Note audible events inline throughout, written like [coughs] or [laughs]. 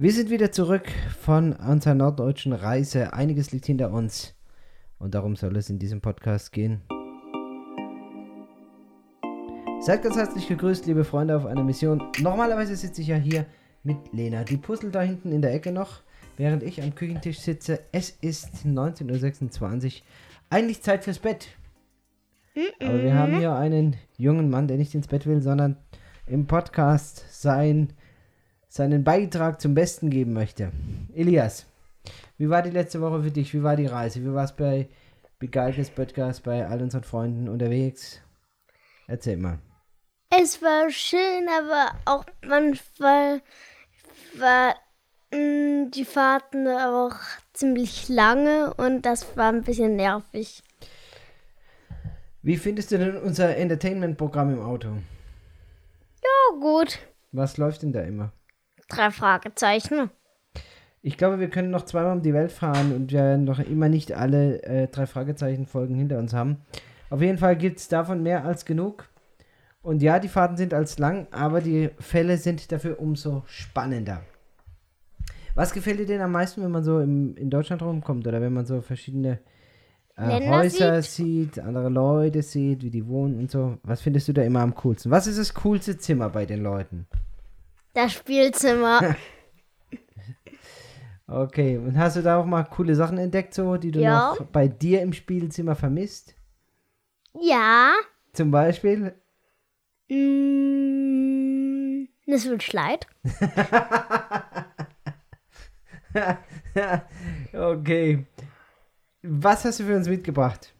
Wir sind wieder zurück von unserer norddeutschen Reise. Einiges liegt hinter uns. Und darum soll es in diesem Podcast gehen. Seid ganz herzlich gegrüßt, liebe Freunde, auf einer Mission. Normalerweise sitze ich ja hier mit Lena. Die puzzelt da hinten in der Ecke noch, während ich am Küchentisch sitze. Es ist 19.26 Uhr. Eigentlich Zeit fürs Bett. Aber wir haben hier einen jungen Mann, der nicht ins Bett will, sondern im Podcast sein, seinen Beitrag zum Besten geben möchte. Elias, wie war die letzte Woche für dich? Wie war die Reise? Wie war es bei Begeiltes Podcast, bei all unseren Freunden unterwegs? Erzähl mal. Es war schön, aber auch manchmal war mh, die Fahrten auch ziemlich lange und das war ein bisschen nervig. Wie findest du denn unser Entertainment-Programm im Auto? Ja, gut. Was läuft denn da immer? Drei Fragezeichen. Ich glaube, wir können noch zweimal um die Welt fahren und wir werden noch immer nicht alle äh, drei Fragezeichen-Folgen hinter uns haben. Auf jeden Fall gibt es davon mehr als genug. Und ja, die Fahrten sind als lang, aber die Fälle sind dafür umso spannender. Was gefällt dir denn am meisten, wenn man so im, in Deutschland rumkommt oder wenn man so verschiedene äh, Häuser sieht? andere Leute sieht, wie die wohnen und so? Was findest du da immer am coolsten? Was ist das coolste Zimmer bei den Leuten? Das Spielzimmer. [laughs] Okay, und hast du da auch mal coole Sachen entdeckt, so, die du Ja. noch bei dir im Spielzimmer vermisst? ja. Zum Beispiel? Mm, es wird Schleit. [laughs] okay. Was hast du für uns mitgebracht?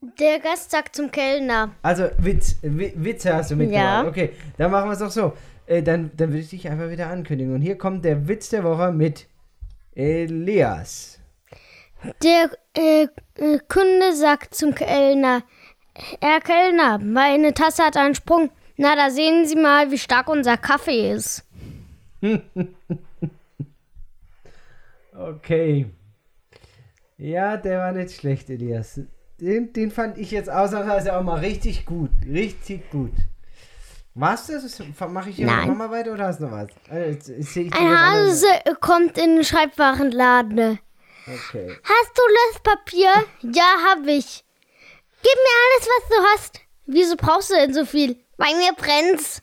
Der Gast sagt zum Kellner. Also, Witz, Wi- Witze hast du mitgebracht. Ja. Okay, dann machen wir es doch so. Äh, dann, dann will ich dich einfach wieder ankündigen. Und hier kommt der Witz der Woche mit Elias. Der äh, äh, Kunde sagt zum Kellner, Herr Kellner, meine Tasse hat einen Sprung. Na, da sehen Sie mal, wie stark unser Kaffee ist. [laughs] Okay. Ja, der war nicht schlecht, Elias. Den, den fand ich jetzt ausnahmsweise auch mal richtig gut. Richtig gut. Was das? Mache ich hier Nein. nochmal weiter oder hast du noch was? Also, jetzt, jetzt Ein. Hase kommt in den Schreibwarenladen. Okay. Hast du Löschpapier? Ja, hab ich. Gib mir alles, was du hast. Wieso brauchst du denn so viel? Bei mir brennt's.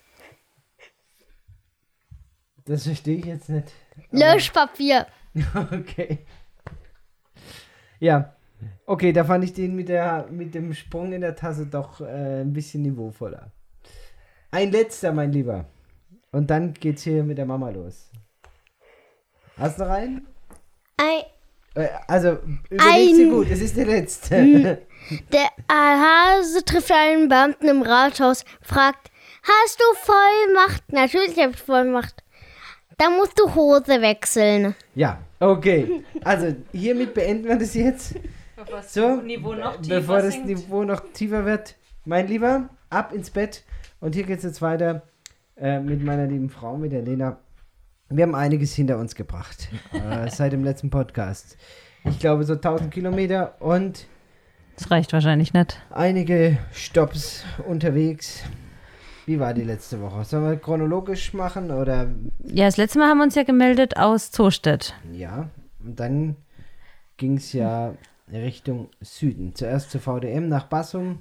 Das verstehe ich jetzt nicht. Löschpapier. [laughs] Okay. Ja. Okay, da fand ich den mit, der, mit dem Sprung in der Tasse doch äh, ein bisschen niveauvoller. Ein letzter, mein Lieber. Und dann geht's hier mit der Mama los. Hast du noch einen? Ein, Äh, Also, überleg dir gut, es ist der letzte. [laughs] der Hase trifft einen Beamten im Rathaus, fragt, hast du Vollmacht? Natürlich hab ich Vollmacht. Dann musst du Hose wechseln. ja, okay. Also, hiermit beenden wir das jetzt. Bevor das So, Niveau noch tiefer bevor das sinkt. Niveau noch tiefer wird. Mein Lieber, ab ins Bett. Und hier geht's jetzt weiter äh, mit meiner lieben Frau, mit der Lena. Wir haben einiges hinter uns gebracht äh, [laughs] seit dem letzten Podcast. Ich glaube so 1000 Kilometer und Das reicht wahrscheinlich nicht. einige Stops unterwegs. Wie war die letzte Woche? Sollen wir chronologisch machen oder Ja, das letzte Mal haben wir uns ja gemeldet aus Zostedt. Ja, und dann ging es ja Richtung Süden. Zuerst zur VDM nach Bassum,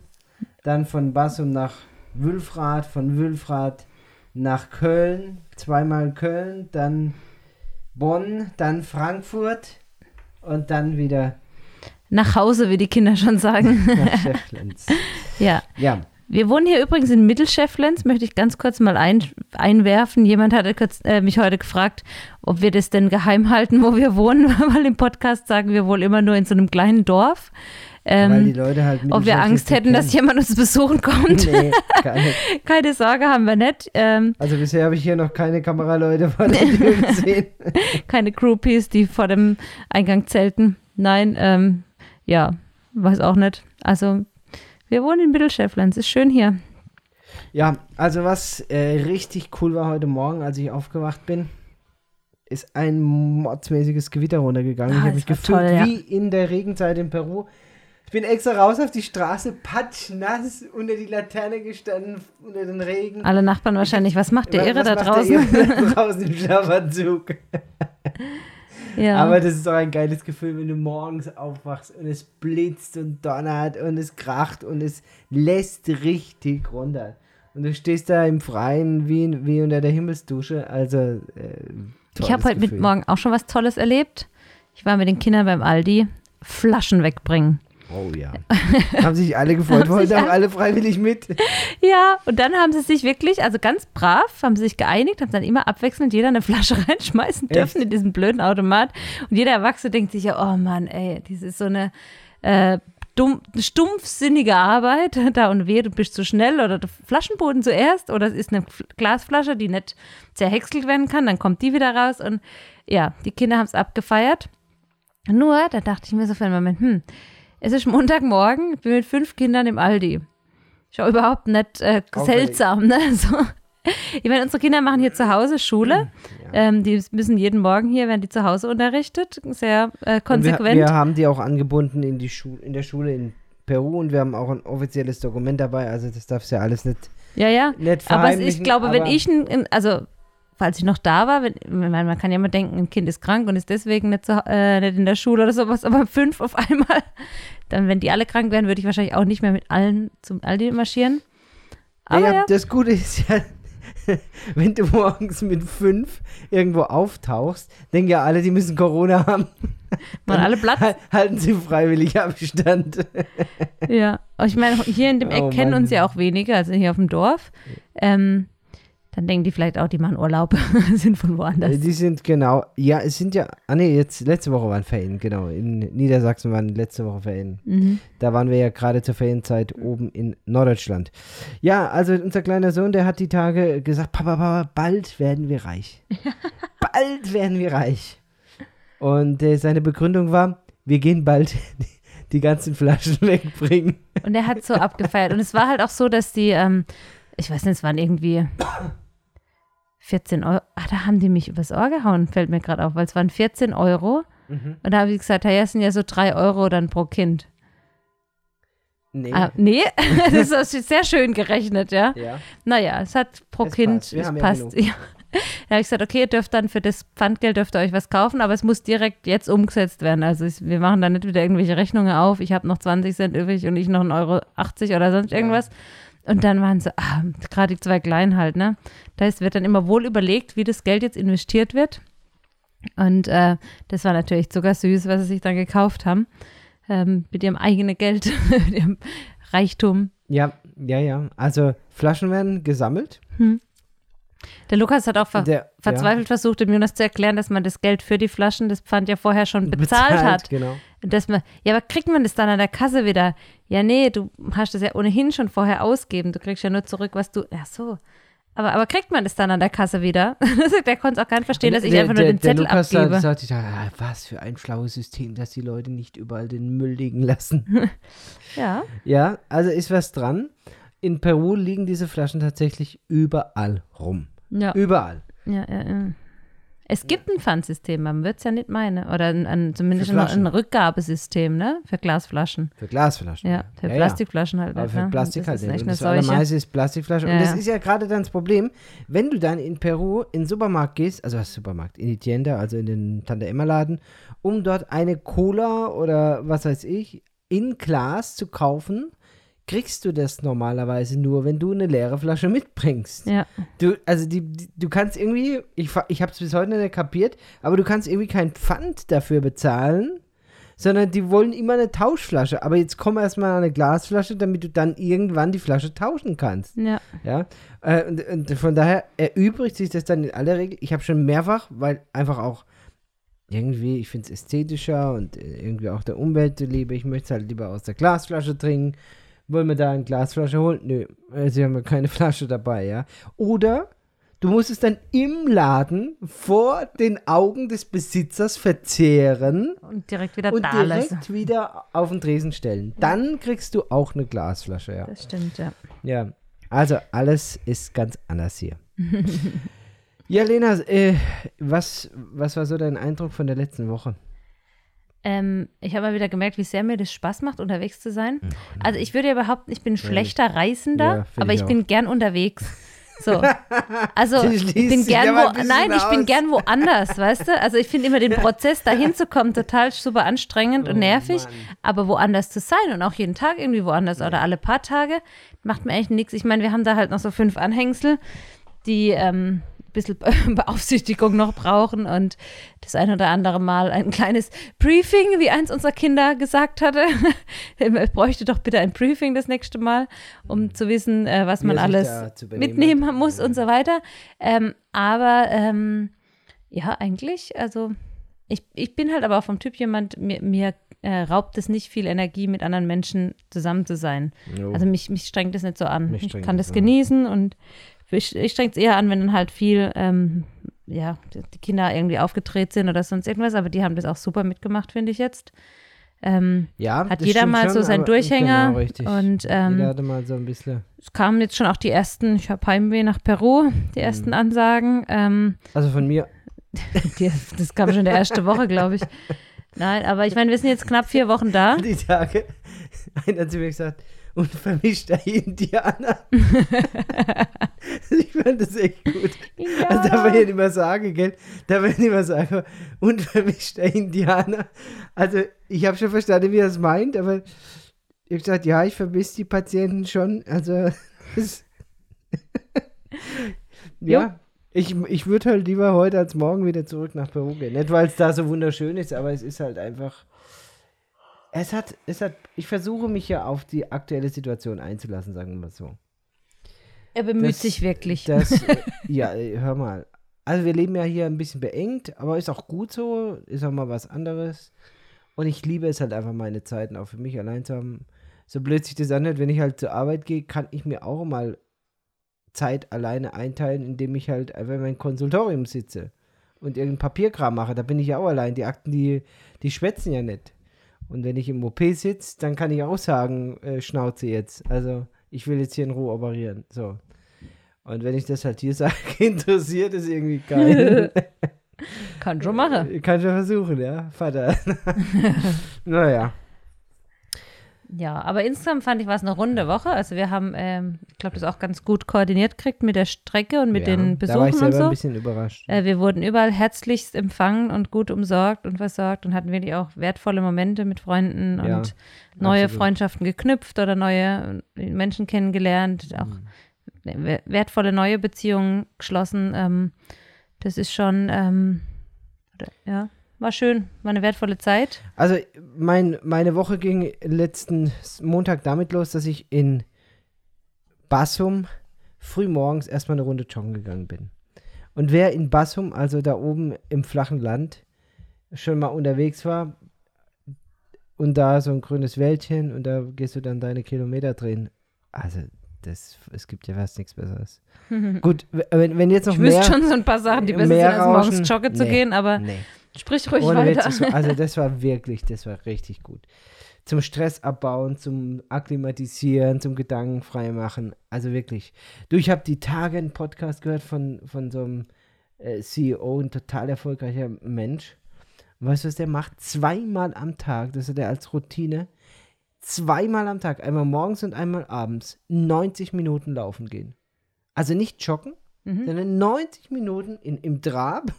dann von Bassum nach Wülfrath, von Wülfrath nach Köln, zweimal Köln, dann Bonn, dann Frankfurt und dann wieder Nach Hause, wie die Kinder schon sagen. [laughs] nach Schäfflens. ja. Ja, Wir wohnen hier übrigens in Mittelschäfflens, möchte ich ganz kurz mal ein, einwerfen. Jemand hatte kurz, äh, mich heute gefragt, ob wir das denn geheim halten, wo wir wohnen, [laughs] weil im Podcast sagen wir wohl immer nur in so einem kleinen Dorf. weil die Ähm, Leute halt ob wir Angst hätten, dass kennen. jemand uns besuchen kommt. Nee. [laughs] Keine Sorge, haben wir nicht. Ähm, Also bisher habe ich hier noch keine Kameraleute vor der Tür [laughs] gesehen. keine Groupies, die vor dem Eingang zelten. Nein, ähm, ja, weiß auch nicht. Also, wir wohnen in Mittelschäfflens, ist schön hier. Ja, also was äh, richtig cool war heute Morgen, als ich aufgewacht bin, ist ein mordsmäßiges Gewitter runtergegangen. Ah, ich habe mich gefühlt toll, ja. wie in der Regenzeit in Peru. Ich bin extra raus auf die Straße, patschnass, unter die Laterne gestanden, unter den Regen. Alle Nachbarn wahrscheinlich, was macht der Irre was da draußen? Der Irre draußen im Schlafanzug. [laughs] ja. Aber das ist doch ein geiles Gefühl, wenn du morgens aufwachst und es blitzt und donnert und es kracht und es lässt richtig runter. Und du stehst da im Freien wie, wie unter der Himmelsdusche. Also, äh, ich habe heute mit Gefühl. Morgen auch schon was Tolles erlebt. Ich war mit den Kindern beim Aldi Flaschen wegbringen. Oh ja. Haben sich alle gefreut, Haben wollten sich auch alle- freiwillig mit. Ja, und dann haben sie sich wirklich, also ganz brav, haben sie sich geeinigt, haben dann immer abwechselnd jeder eine Flasche [laughs] reinschmeißen Echt? dürfen in diesen blöden Automat. Und jeder Erwachsene denkt sich ja, oh Mann, ey, das ist so eine äh, dumm, stumpfsinnige Arbeit. [laughs] Da und weh, du bist zu schnell oder der Flaschenboden zuerst oder es ist eine Glasflasche, die nicht zerhäckselt werden kann, dann kommt die wieder raus und ja, die Kinder haben es abgefeiert. Nur, da dachte ich mir so für einen Moment, hm, es ist Montagmorgen, ich bin mit fünf Kindern im Aldi. Schau überhaupt nicht äh, seltsam, ne? [laughs] So. Ich meine, unsere Kinder machen hier zu Hause Schule. Ähm, die müssen jeden Morgen hier, werden die zu Hause unterrichtet. Sehr äh, konsequent. Wir, wir haben die auch angebunden in, die Schu in der Schule in Peru und wir haben auch ein offizielles Dokument dabei. Also, das darfst du ja alles nicht, ja, ja. nicht Aber es, ich glaube, wenn aber- ich, ein, ein- also falls ich noch da war, wenn, man kann ja immer denken, ein Kind ist krank und ist deswegen nicht, zu, äh, nicht in der Schule oder sowas, aber [laughs] fünf auf einmal, dann, wenn die alle krank wären, würde ich wahrscheinlich auch nicht mehr mit allen zum Aldi marschieren. Aber ja, ja, das Gute ist ja, [laughs] wenn du morgens mit fünf irgendwo auftauchst, denken ja alle, die müssen Corona haben. [laughs] waren alle Platz. Hal- Halten sie freiwillig Abstand. Ja, ich meine, hier in dem Eck Oh kennen uns ja auch wenige, also hier auf dem Dorf. Ähm, dann denken die vielleicht auch, die machen Urlaub, [laughs] sind von woanders. Die sind genau, ja, es sind ja, ah nee, jetzt letzte Woche waren Ferien, genau. In Niedersachsen waren letzte Woche Ferien. Mhm. Da waren wir ja gerade zur Ferienzeit oben in Norddeutschland. Ja, also unser kleiner Sohn, der hat die Tage gesagt, Papa, Papa, bald werden wir reich. [laughs] bald werden wir reich. Und äh, seine Begründung war, wir gehen bald [laughs] die, ganzen Flaschen wegbringen. Und er hat so abgefeiert. Und es war halt auch so, dass die, ähm, ich weiß nicht, es waren irgendwie [coughs] 14 Euro. Ah, da haben die mich übers Ohr gehauen, fällt mir gerade auf, weil es waren 14 Euro. Mhm. Und da habe ich gesagt, ja, es sind ja so 3 Euro dann pro Kind. Nee. Ah, nee, [laughs] das ist sehr schön gerechnet, ja. Ja. Naja, es hat pro Es Kind, passt. Es ja passt. Ja. Da habe ich gesagt, okay, ihr dürft dann für das Pfandgeld dürft ihr euch was kaufen, aber es muss direkt jetzt umgesetzt werden. Also ich, wir machen da nicht wieder irgendwelche Rechnungen auf. Ich habe noch 20 Cent übrig und ich noch 1,80 Euro oder sonst irgendwas. Und dann waren so, ah, gerade die zwei Kleinen halt, ne? Da ist, wird dann immer wohl überlegt, wie das Geld jetzt investiert wird. Und äh, das war natürlich zuckersüß, was sie sich dann gekauft haben. Ähm, mit ihrem eigenen Geld, [laughs] mit ihrem Reichtum. ja, ja, ja. Also Flaschen werden gesammelt. Der Lukas hat auch ver Der- verzweifelt versucht, dem Jonas zu erklären, dass man das Geld für die Flaschen, das Pfand ja vorher schon bezahlt, hat. Genau. Und Dass man, ja, aber kriegt man das dann an der Kasse wieder? Ja, nee, du hast das ja ohnehin schon vorher ausgeben. Du kriegst ja nur zurück, was du. Ach so. Aber, aber kriegt man das dann an der Kasse wieder? [laughs] der konnte es auch gar nicht verstehen, dass ich Der- einfach nur der- den der Zettel Lukas abgebe. Sagt, dachte, ah, was für ein schlaues System, dass die Leute nicht überall den Müll liegen lassen. [laughs] ja. ja, also ist was dran. In Peru liegen diese Flaschen tatsächlich überall rum. Ja. Überall. ja, ja, ja. Es gibt ein Pfandsystem, man wird es ja nicht meinen. Oder ein, ein, zumindest ein, ein Rückgabesystem, ne? Für Glasflaschen. Für Glasflaschen. Ja, für ja. Plastikflaschen halt. Aber für ne? Plastik das halt ist nicht. echt Und eine das Seuche. allermeiste ist Plastikflasche. Ja, und das ja. ist ja gerade dann das Problem, wenn du dann in Peru in den Supermarkt gehst, also was Supermarkt, in die Tienda, also in den Tante Emma Laden, um dort eine Cola oder was weiß ich in Glas zu kaufen, kriegst du das normalerweise nur, wenn du eine leere Flasche mitbringst. Ja. Du, also die, die, du kannst irgendwie, ich, ich habe es bis heute nicht kapiert, aber du kannst irgendwie kein Pfand dafür bezahlen, sondern die wollen immer eine Tauschflasche. Aber jetzt komm erstmal an eine Glasflasche, damit du dann irgendwann die Flasche tauschen kannst. Ja. Ja, äh, und, und von daher erübrigt sich das dann in aller Regel. Ich habe schon mehrfach, weil einfach auch irgendwie, ich finde es ästhetischer und äh, irgendwie auch der Umwelt liebe. Ich möchte es halt lieber aus der Glasflasche trinken. Wollen wir da eine Glasflasche holen? Nö, sie haben ja keine [laughs] Flasche dabei, ja. Oder du musst es dann im Laden vor den Augen des Besitzers verzehren Und direkt wieder und da direkt lassen. wieder auf den Tresen stellen. Dann kriegst du auch eine Glasflasche, ja. Das stimmt, ja. Ja, also alles ist ganz anders hier. [laughs] ja, Lena, äh, was, was war so dein Eindruck von der letzten Woche? Ähm, ich habe mal wieder gemerkt, wie sehr mir das Spaß macht, unterwegs zu sein. Also ich würde ja behaupten, ich bin schlechter Reisender, Ja, aber ich ich bin gern unterwegs. So. [laughs] Also ich bin gern wo, nein, ich bin aus. gern woanders, [laughs] weißt du? Also ich finde immer den Prozess dahin zu kommen total super anstrengend und Oh, nervig, Mann. aber woanders zu sein und auch jeden Tag irgendwie woanders oder alle paar Tage macht mir eigentlich nichts. Ich meine, wir haben da halt noch so fünf Anhängsel, die ähm, bisschen [laughs] Beaufsichtigung noch brauchen und das ein oder andere Mal ein kleines Briefing, wie eins unserer Kinder gesagt hatte. [laughs] Er bräuchte doch bitte ein Briefing das nächste Mal, um zu wissen, äh, was man alles mitnehmen muss und so weiter. Ähm, aber ähm, ja, eigentlich, also ich, ich bin halt aber auch vom Typ jemand, mir, mir äh, raubt es nicht viel Energie, mit anderen Menschen zusammen zu sein. Jo. Also mich, mich strengt das nicht so an. Mich Ich kann das das genießen und ich, ich es eher an, wenn dann halt viel, ähm, ja, die Kinder irgendwie aufgedreht sind oder sonst irgendwas, aber die haben das auch super mitgemacht, finde ich jetzt. Ähm, ja, hat jeder mal so schon, seinen Durchhänger Genau, richtig. und, ähm, Jeder hatte mal so ein bisschen. es kamen jetzt schon auch die ersten, ich habe Heimweh nach Peru, die ersten Ansagen. Ähm, Also von mir, [laughs] die, das kam schon in der ersten Woche, glaube ich. Nein, aber ich meine, wir sind jetzt knapp vier Wochen da. [laughs] die Tage, einer hat zu mir gesagt, unvermischter Indianer. [laughs] ich fand das echt gut. Also darf man ja nicht mehr sagen, gell? Darf man ja nicht mehr sagen, unvermischter Indianer. Also ich habe schon verstanden, wie er es meint, aber ich habe gesagt, ja, ich vermisse die Patienten schon. Also [laughs] [laughs] ja. Ich, ich würde halt lieber heute als morgen wieder zurück nach Peru gehen. Nicht, weil es da so wunderschön ist, aber es ist halt einfach. Es hat, es hat, ich versuche mich ja auf die aktuelle Situation einzulassen, sagen wir mal so. Er bemüht Das- sich wirklich. Das, [laughs] ja, hör mal. Also wir leben ja hier ein bisschen beengt, aber ist auch gut so, ist auch mal was anderes. Und ich liebe es halt einfach meine Zeiten auch für mich allein zu haben. So blöd sich das anhört, wenn ich halt zur Arbeit gehe, kann ich mir auch mal Zeit alleine einteilen, indem ich halt einfach in meinem Konsultorium sitze und irgendein Papierkram mache. Da bin ich ja auch allein. Die Akten, die, die schwätzen ja nicht. Und wenn ich im OP sitze, dann kann ich auch sagen, äh, Schnauze jetzt. Also ich will jetzt hier in Ruhe operieren. So. Und wenn ich das halt hier [laughs] sage, interessiert es irgendwie keinen. [laughs] Kann schon machen. Kann schon versuchen, ja, Vater. [laughs] naja. Ja, aber insgesamt fand ich, war es eine runde Woche. Also wir haben, ähm, ich glaube, das auch ganz gut koordiniert gekriegt mit der Strecke und mit ja, den Da war ich Besuchen und selber so. ein bisschen überrascht. Äh, wir wurden überall herzlichst empfangen und gut umsorgt und versorgt und hatten wirklich auch wertvolle Momente mit Freunden Ja, und neue absolut. Freundschaften geknüpft oder neue äh, Menschen kennengelernt, auch Mhm. wer- wertvolle neue Beziehungen geschlossen. Ähm, das ist schon, ähm, ja, war schön, war eine wertvolle Zeit. Also mein, meine Woche ging letzten Montag damit los, dass ich in Bassum früh morgens erstmal eine Runde joggen gegangen bin. Und wer in Bassum, also da oben im flachen Land, schon mal unterwegs war und da so ein grünes Wäldchen und da gehst du dann deine Kilometer drehen. Also das, es gibt ja fast nichts Besseres. [laughs] Gut, wenn, wenn jetzt noch Ich mehr... wüsste schon so ein paar Sachen, die besser sind, als morgens joggen zu Nee, gehen, aber nee. Sprich ruhig Ohne Witz, weiter. war, also das war [laughs] wirklich, das war richtig gut. Zum Stress abbauen, zum Akklimatisieren, zum Gedanken frei machen. Also wirklich. Du, ich habe die Tage einen Podcast gehört von, von so einem äh, CEO, ein total erfolgreicher Mensch. Und weißt du, was der macht? Zweimal am Tag, das hat er als Routine, zweimal am Tag, einmal morgens und einmal abends, 90 Minuten laufen gehen. Also nicht joggen, Mhm. sondern 90 Minuten in, im Trab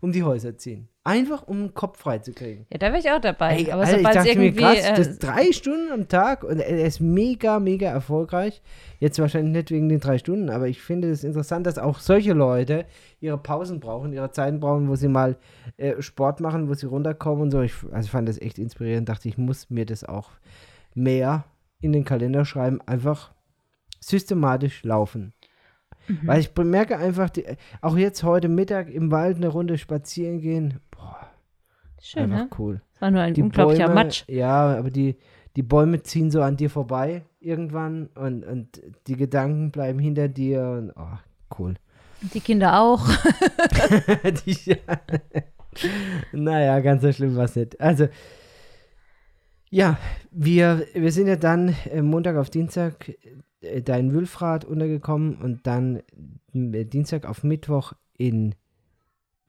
um die Häuser ziehen. Einfach um den Kopf frei zu kriegen. Ja, da wäre ich auch dabei. Ey, aber Alter, ich sobald es dachte mir irgendwie. krass, äh, das drei Stunden am Tag und er ist mega, mega erfolgreich. Jetzt wahrscheinlich nicht wegen den drei Stunden, aber ich finde es interessant, dass auch solche Leute ihre Pausen brauchen, ihre Zeiten brauchen, wo sie mal äh, Sport machen, wo sie runterkommen und so. Ich, also ich fand das echt inspirierend, dachte ich, muss mir das auch mehr in den Kalender schreiben, einfach systematisch laufen. Mhm. Weil ich bemerke einfach, die, auch jetzt heute Mittag im Wald eine Runde spazieren gehen, boah, schön, ne? cool. War nur ein Die unglaublicher Bäume, Matsch. Ja, aber die, die Bäume ziehen so an dir vorbei irgendwann und, und die Gedanken bleiben hinter dir und oh, cool. Die Kinder auch. [laughs] die, ja. naja, ganz so schlimm war es nicht. Also, ja, wir, wir sind ja dann äh, Montag auf Dienstag da in Wülfrath untergekommen und dann äh, Dienstag auf Mittwoch in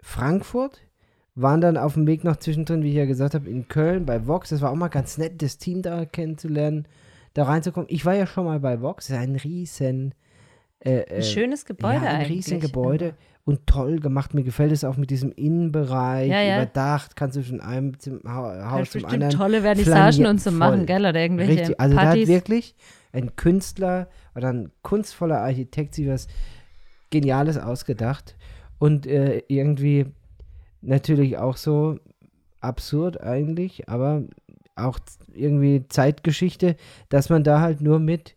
Frankfurt, waren dann auf dem Weg noch zwischendrin, wie ich ja gesagt habe, in Köln bei Vox. Das war auch mal ganz nett, das Team da kennenzulernen, da reinzukommen. Ich war ja schon mal bei Vox, das ist ein riesen äh, Ein schönes Gebäude ja, ein eigentlich. riesen Gebäude und toll gemacht. Mir gefällt es auch mit diesem Innenbereich, Ja, ja. überdacht, kannst du von einem zum Ha- Haus zum anderen. tolle Vernissagen und so machen, gell? Oder irgendwelche Richtig, also da hat Partys. wirklich ein Künstler oder ein kunstvoller Architekt sich was Geniales ausgedacht und äh, irgendwie natürlich auch so absurd eigentlich, aber auch irgendwie Zeitgeschichte, dass man da halt nur mit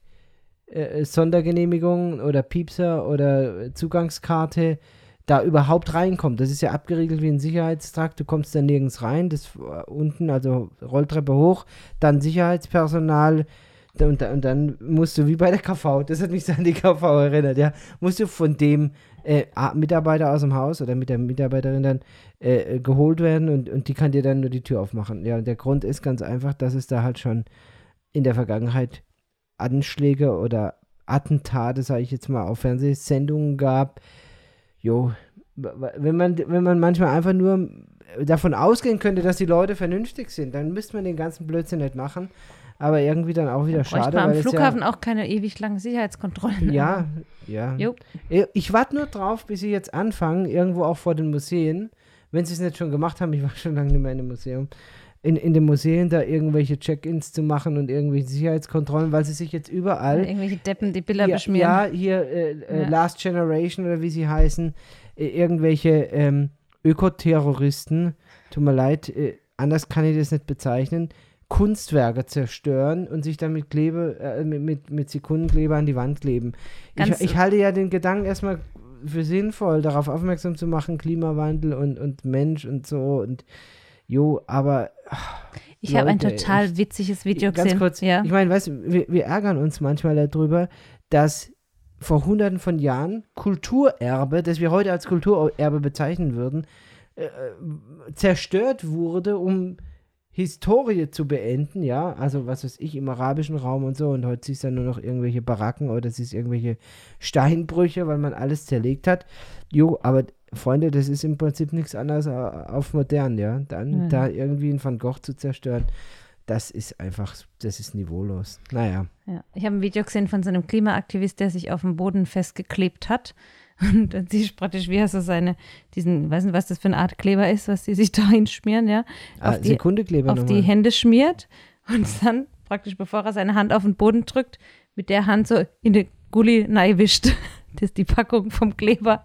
äh, Sondergenehmigung oder Piepser oder äh, Zugangskarte da überhaupt reinkommt. Das ist ja abgeriegelt wie ein Sicherheitstrakt. Du kommst da nirgends rein. Das äh, unten, also Rolltreppe hoch, dann Sicherheitspersonal. Und, und dann musst du wie bei der KV, das hat mich so an die KV erinnert, ja, musst du von dem äh, Mitarbeiter aus dem Haus oder mit der Mitarbeiterin dann äh, äh, geholt werden und, und die kann dir dann nur die Tür aufmachen. Ja, und der Grund ist ganz einfach, dass es da halt schon in der Vergangenheit Anschläge oder Attentate, sage ich jetzt mal, auf Fernsehsendungen gab. Jo, wenn man, wenn man manchmal einfach nur davon ausgehen könnte, dass die Leute vernünftig sind, dann müsste man den ganzen Blödsinn nicht machen. Aber irgendwie dann auch wieder Bräuchte schade, am weil es Flughafen auch keine ewig langen Sicherheitskontrollen. ja, ja, ja. Jo. Äh, Ich warte nur drauf, bis sie jetzt anfangen, irgendwo auch vor den Museen, wenn sie es nicht schon gemacht haben, ich war [laughs] schon lange nicht mehr in einem Museum, in, in den Museen da irgendwelche Check-ins zu machen und irgendwelche Sicherheitskontrollen, weil sie sich jetzt überall Irgendwelche Deppen, die Bilder ja, beschmieren. Ja, hier äh, äh, Ja. Last Generation oder wie sie heißen, äh, irgendwelche ähm, Ökoterroristen, tut mir leid, äh, anders kann ich das nicht bezeichnen, Kunstwerke zerstören und sich dann mit Klebe, äh, mit, mit, mit Sekundenkleber an die Wand kleben. Ich, ich halte ja den Gedanken erstmal für sinnvoll, darauf aufmerksam zu machen, Klimawandel und, und Mensch und so und jo, aber ich habe ein total echt. witziges Video Ganz gesehen. kurz, ja. ich meine, weißt du, wir, wir ärgern uns manchmal darüber, dass vor hunderten von Jahren Kulturerbe, das wir heute als Kulturerbe bezeichnen würden, äh, äh, zerstört wurde, um Historie zu beenden, ja, also was weiß ich, im arabischen Raum und so und heute siehst du dann nur noch irgendwelche Baracken oder siehst irgendwelche Steinbrüche, weil man alles zerlegt hat. Jo, aber Freunde, das ist im Prinzip nichts anderes auf modern, ja, dann Mhm. da irgendwie einen Van Gogh zu zerstören, das ist einfach, das ist niveaulos. Naja, Ja. Ich habe ein Video gesehen von so einem Klimaaktivist, der sich auf dem Boden festgeklebt hat. Und [laughs] dann siehst du praktisch, wie er so seine, diesen, weiß nicht, was das für eine Art Kleber ist, was die sich [laughs] da hinschmieren, ja, ah, auf, die, Sekundekleber auf die. Hände schmiert und [laughs] dann praktisch, bevor er seine Hand auf den Boden drückt, mit der Hand so in den Gully wischt. Das ist die Packung vom Kleber.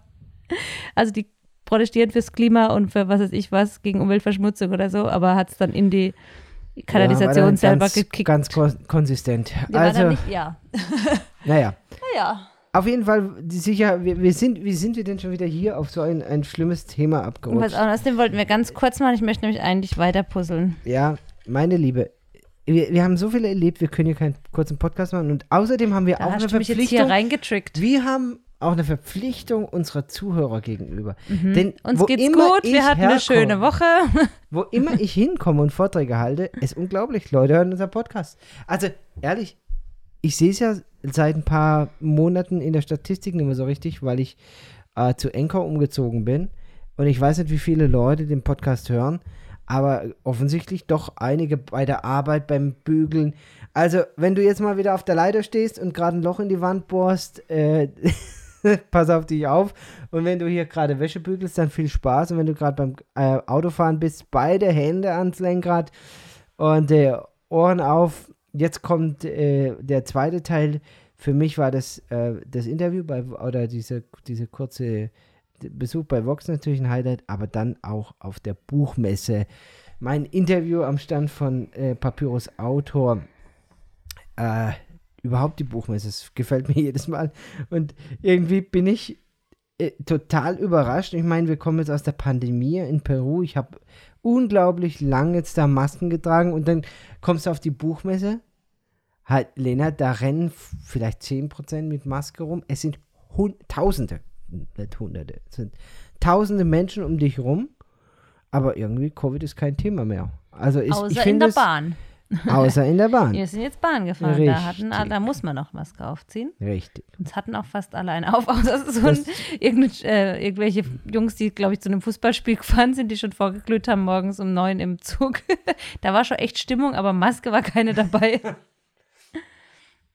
Also die protestieren fürs Klima und für was weiß ich was, gegen Umweltverschmutzung oder so, aber hat es dann in die Kanalisation ja, selber ganz, gekickt. Ganz kon konsistent. Also, nicht, ja. naja. Naja. Auf jeden Fall, sicher, wir, wir sind, wie sind wir denn schon wieder hier auf so ein, ein schlimmes Thema Und was abgerutscht? auch, außerdem wollten wir ganz kurz machen, ich möchte nämlich eigentlich weiter puzzeln. Ja, meine Liebe, wir, wir haben so viel erlebt, wir können hier keinen kurzen Podcast machen und außerdem haben wir Da auch eine du mich jetzt hier Verpflichtung. reingetrickt. Wir haben auch eine Verpflichtung unserer Zuhörer gegenüber. Denn Mhm. Uns wo geht's gut, wir hatten eine herkomme, schöne Woche. [laughs] Wo immer ich hinkomme und Vorträge halte, ist unglaublich. Leute hören unser Podcast. Also, ehrlich, ich sehe es ja seit ein paar Monaten in der Statistik nicht mehr so richtig, weil ich äh, zu Anchor umgezogen bin. Und ich weiß nicht, wie viele Leute den Podcast hören, aber offensichtlich doch einige bei der Arbeit, beim Bügeln. Also, wenn du jetzt mal wieder auf der Leiter stehst und gerade ein Loch in die Wand bohrst, äh, [laughs] pass auf dich auf. Und wenn du hier gerade Wäsche bügelst, dann viel Spaß. Und wenn du gerade beim äh, Autofahren bist, beide Hände ans Lenkrad und äh, Ohren auf. Jetzt kommt äh, der zweite Teil. Für mich war das, äh, das Interview bei, oder diese, diese kurze Besuch bei Vox natürlich ein Highlight, aber dann auch auf der Buchmesse. Mein Interview am Stand von äh, Papyrus Autor. Äh, überhaupt die Buchmesse, das gefällt mir [laughs] jedes Mal. Und irgendwie bin ich äh, total überrascht. Ich meine, wir kommen jetzt aus der Pandemie in Peru. Ich habe unglaublich lang jetzt da Masken getragen und dann kommst du auf die Buchmesse. Halt, Lena, da rennen vielleicht 10% mit Maske rum. Es sind hun Tausende, nicht Hunderte, es sind Tausende Menschen um dich rum. Aber irgendwie Covid ist kein Thema mehr. Also ich, Außer ich in der es- Bahn. [laughs] Außer in der Bahn. Wir sind jetzt Bahn gefahren. Da, hatten, da muss man noch Maske aufziehen. Richtig. Uns hatten auch fast alle eine auf, [laughs] außer so ein, äh, irgendwelche Jungs, die, glaube ich, zu einem Fußballspiel [laughs] gefahren sind, die schon vorgeglüht haben morgens um neun im Zug. da war schon echt Stimmung, aber Maske war keine dabei.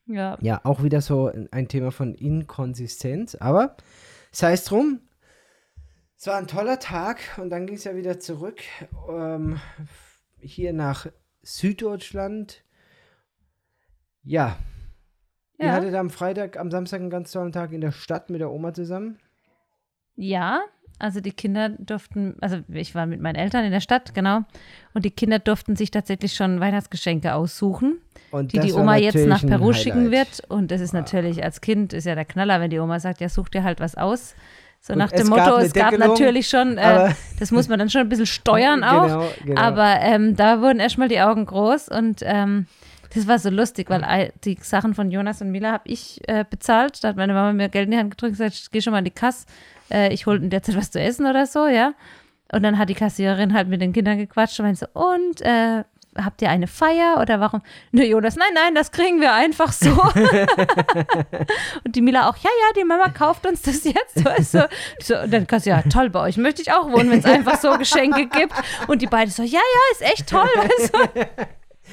ja. Ja, auch wieder so ein Thema von Inkonsistenz. Aber sei es drum. Es war ein toller Tag und dann ging es ja wieder zurück ähm, hier nach Süddeutschland. Ja. Ihr Ja. hattet am Freitag, am Samstag einen ganz tollen Tag in der Stadt mit der Oma zusammen. Ja, also die Kinder durften, also ich war mit meinen Eltern in der Stadt, genau, und die Kinder durften sich tatsächlich schon Weihnachtsgeschenke aussuchen, Und die die Oma jetzt nach Peru schicken wird. Und das ist natürlich als Kind, ist ja der Knaller, wenn die Oma sagt, ja, such dir halt was aus. So nach dem Motto, es gab natürlich schon, äh, das muss man dann schon ein bisschen [laughs] steuern auch. Genau, genau. Aber ähm, da wurden erstmal die Augen groß und ähm, das war so lustig, weil ei- die Sachen von Jonas und Mila habe ich äh, bezahlt. Da hat meine Mama mir Geld in die Hand gedrückt und gesagt, geh schon mal in die Kasse, äh, ich hole in der Zeit was zu essen oder so, ja. Und dann hat die Kassiererin halt mit den Kindern gequatscht und meinte so, und äh, habt ihr eine Feier oder warum? Nö, Jonas, nein, nein, das kriegen wir einfach so. [laughs] und die Mila auch, ja, ja, die Mama kauft uns das jetzt. Weißt du? So, und dann kannst du, ja, toll, bei euch möchte ich auch wohnen, wenn es einfach so Geschenke gibt. Und die beiden so, ja, ja, ist echt toll. Weißt du?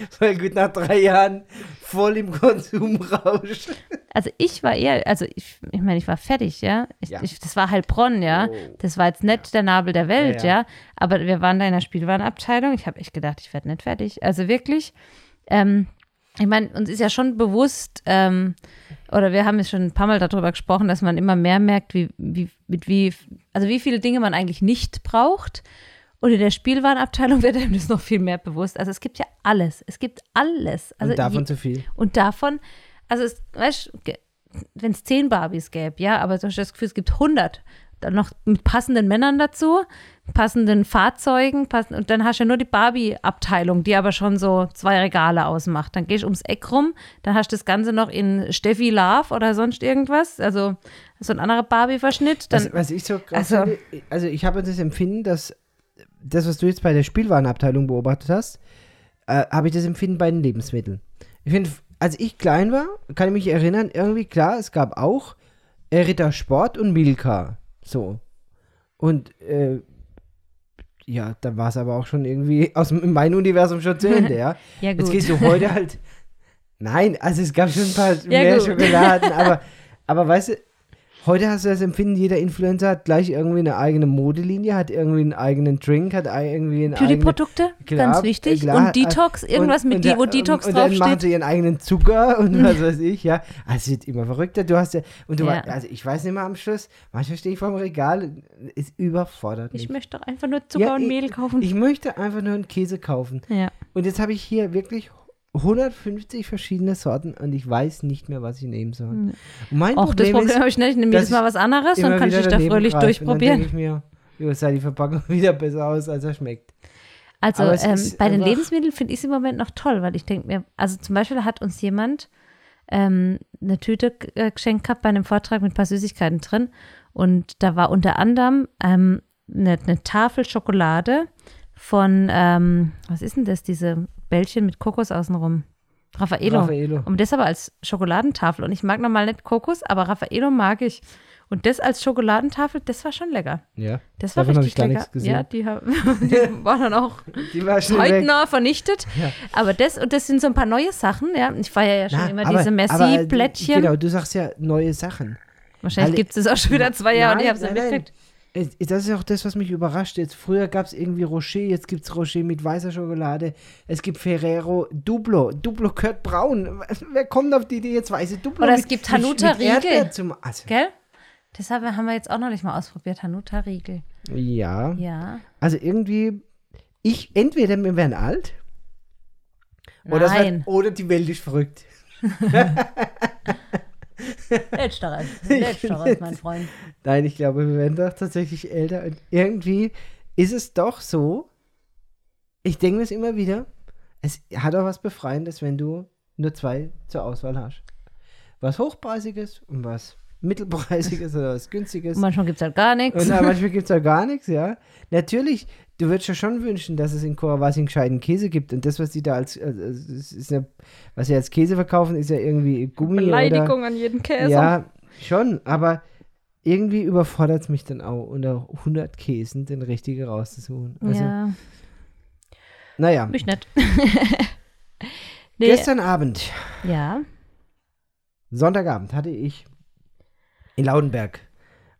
Voll gut nach drei Jahren voll im Konsumrausch. Also ich war eher, also ich, ich meine, ich war fertig, ja. Ich, Ja. Ich, das war Heilbronn, ja. Oh. Das war jetzt nicht der Nabel der Welt, Ja, ja. ja. Aber wir waren da in der Spielwarenabteilung. Ich habe echt gedacht, ich werde nicht fertig. Also wirklich, ähm, ich meine, uns ist ja schon bewusst, ähm, oder wir haben jetzt schon ein paar Mal darüber gesprochen, dass man immer mehr merkt, wie, wie, mit wie, also wie viele Dinge man eigentlich nicht braucht. Und in der Spielwarenabteilung wird einem das noch viel mehr bewusst. Also es gibt ja alles. Es gibt alles. Also Und davon je- zu viel. und davon, also es, weißt wenn es zehn Barbies gäbe, ja, aber du hast das Gefühl, es gibt 100. Dann noch mit passenden Männern dazu, passenden Fahrzeugen, passen, und dann hast du ja nur die Barbie-Abteilung, die aber schon so zwei Regale ausmacht. Dann gehst du ums Eck rum, dann hast du das Ganze noch in Steffi Love oder sonst irgendwas, also so ein anderer Barbie-Verschnitt. Dann, Was, was ich so krass also- finde, also ich habe das Empfinden, dass das, was du jetzt bei der Spielwarenabteilung beobachtet hast, äh, habe ich das Empfinden bei den Lebensmitteln. Ich finde, als ich klein war, kann ich mich erinnern, irgendwie klar, es gab auch äh, Ritter Sport und Milka. So. Und äh, ja, dann war es aber auch schon irgendwie aus meinem Universum schon zu Ende, ja. [laughs] Ja, Jetzt gehst du heute halt. [laughs] Nein, also es gab schon ein paar Ja, mehr gut. Schokoladen, aber, aber weißt du, heute hast du das Empfinden, jeder Influencer hat gleich irgendwie eine eigene Modelinie, hat irgendwie einen eigenen Drink, hat irgendwie einen eigenen. Beauty-Produkte, Klar, ganz wichtig. klar, und Detox, irgendwas und, mit und die, wo Detox und, und dann machen draufsteht. sie ihren eigenen Zucker [laughs] und was weiß ich, ja. Also es wird immer verrückter. Du hast ja, und du Ja. war, also ich weiß nicht mehr am Schluss, manchmal stehe ich vor dem Regal, ist überfordert mich. Ich möchte doch einfach nur Zucker Ja, und ich- Mehl kaufen. Ich möchte einfach nur einen Käse kaufen. ja. Und jetzt habe ich hier wirklich 150 verschiedene Sorten und ich weiß nicht mehr, was ich nehmen soll. Und mein Auch das Problem, Problem ist, habe ich nicht. Ich nehme jedes Mal was anderes und kann ich da fröhlich greife. Und Dann durchprobieren. denke ich mir, jo, sah die Verpackung [laughs] wieder besser aus, als er schmeckt. Also ähm, bei den Lebensmitteln finde ich es im Moment noch toll, weil ich denke mir, also zum Beispiel hat uns jemand ähm, eine Tüte äh, geschenkt gehabt bei einem Vortrag mit ein paar Süßigkeiten drin und da war unter anderem ähm, eine, eine Tafel Schokolade von, ähm, was ist denn das, diese Bällchen mit Kokos außenrum? Raffaello. Raffaello. Und das aber als Schokoladentafel. Und ich mag normal nicht Kokos, aber Raffaello mag ich. Und das als Schokoladentafel, das war schon lecker. Ja. Das war Davon richtig ich lecker. nichts gesehen. Ja, die, haben, [laughs] [laughs] die war dann auch Die war zeitnah vernichtet. Ja. Aber das, und das sind so ein paar neue Sachen, ja. Ich feiere ja schon Na, immer aber- diese äh, Messi-Plättchen. Genau, du sagst ja neue Sachen. Wahrscheinlich gibt es das auch schon wieder zwei Jahre und ich habe es nicht mitgekriegt. Es- Das ist auch das, was mich überrascht. Jetzt früher gab es irgendwie Rocher, jetzt gibt es Rocher mit weißer Schokolade. Es gibt Ferrero Duplo. Duplo gehört braun. Wer kommt auf die Idee, jetzt weiße Duplo Oder es mit- gibt mit- Hanuta mit Riegel. zum also, Gell? Deshalb haben wir jetzt auch noch nicht mal ausprobiert. Hanuta Riegel. Ja, Ja. also irgendwie, ich, entweder wir werden alt oder, es Nein. wird, oder die Welt ist verrückt. [laughs] [laughs] [laughs] Letzteres. Letzteres, mein Freund. Nein, ich glaube, wir werden doch tatsächlich älter. Und irgendwie ist es doch so, ich denke mir es immer wieder, es hat auch was Befreiendes, wenn du nur zwei zur Auswahl hast. Was Hochpreisiges und was mittelpreisiges oder was günstiges. Und manchmal gibt es halt gar nichts. Und manchmal gibt es auch gar nichts, ja. Natürlich, du würdest ja schon wünschen, dass es in Korawasi einen gescheiten Käse gibt. Und das, was die da als, also, es ist ja, was sie als Käse verkaufen, ist ja irgendwie Gummi Beleidigung oder, an jeden Käse. Ja, schon, aber irgendwie überfordert es mich dann auch, unter 100 Käsen den richtigen rauszusuchen. Also, ja, naja, mich nicht. [laughs] nee, gestern Abend, ja. Sonntagabend, hatte ich in Laudenberg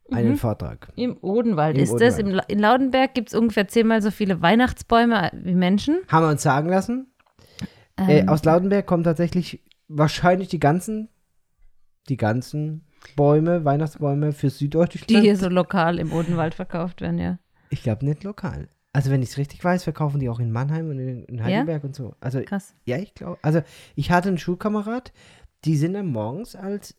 einen Mhm. Vortrag. Im Odenwald Im ist das. Im, Odenwald. La- in Laudenberg gibt es ungefähr zehnmal so viele Weihnachtsbäume wie Menschen. Haben wir uns sagen lassen. Äh, Ähm, aus Laudenberg kommen tatsächlich wahrscheinlich die ganzen, die ganzen Bäume, Weihnachtsbäume für die Süddeutschland. hier so lokal im Odenwald verkauft werden, ja. Ich glaube nicht lokal. Also wenn ich es richtig weiß, verkaufen die auch in Mannheim und in, in Heidelberg und so. Also Krass. ja, ich glaube. Also ich hatte einen Schulkamerad, die sind dann morgens als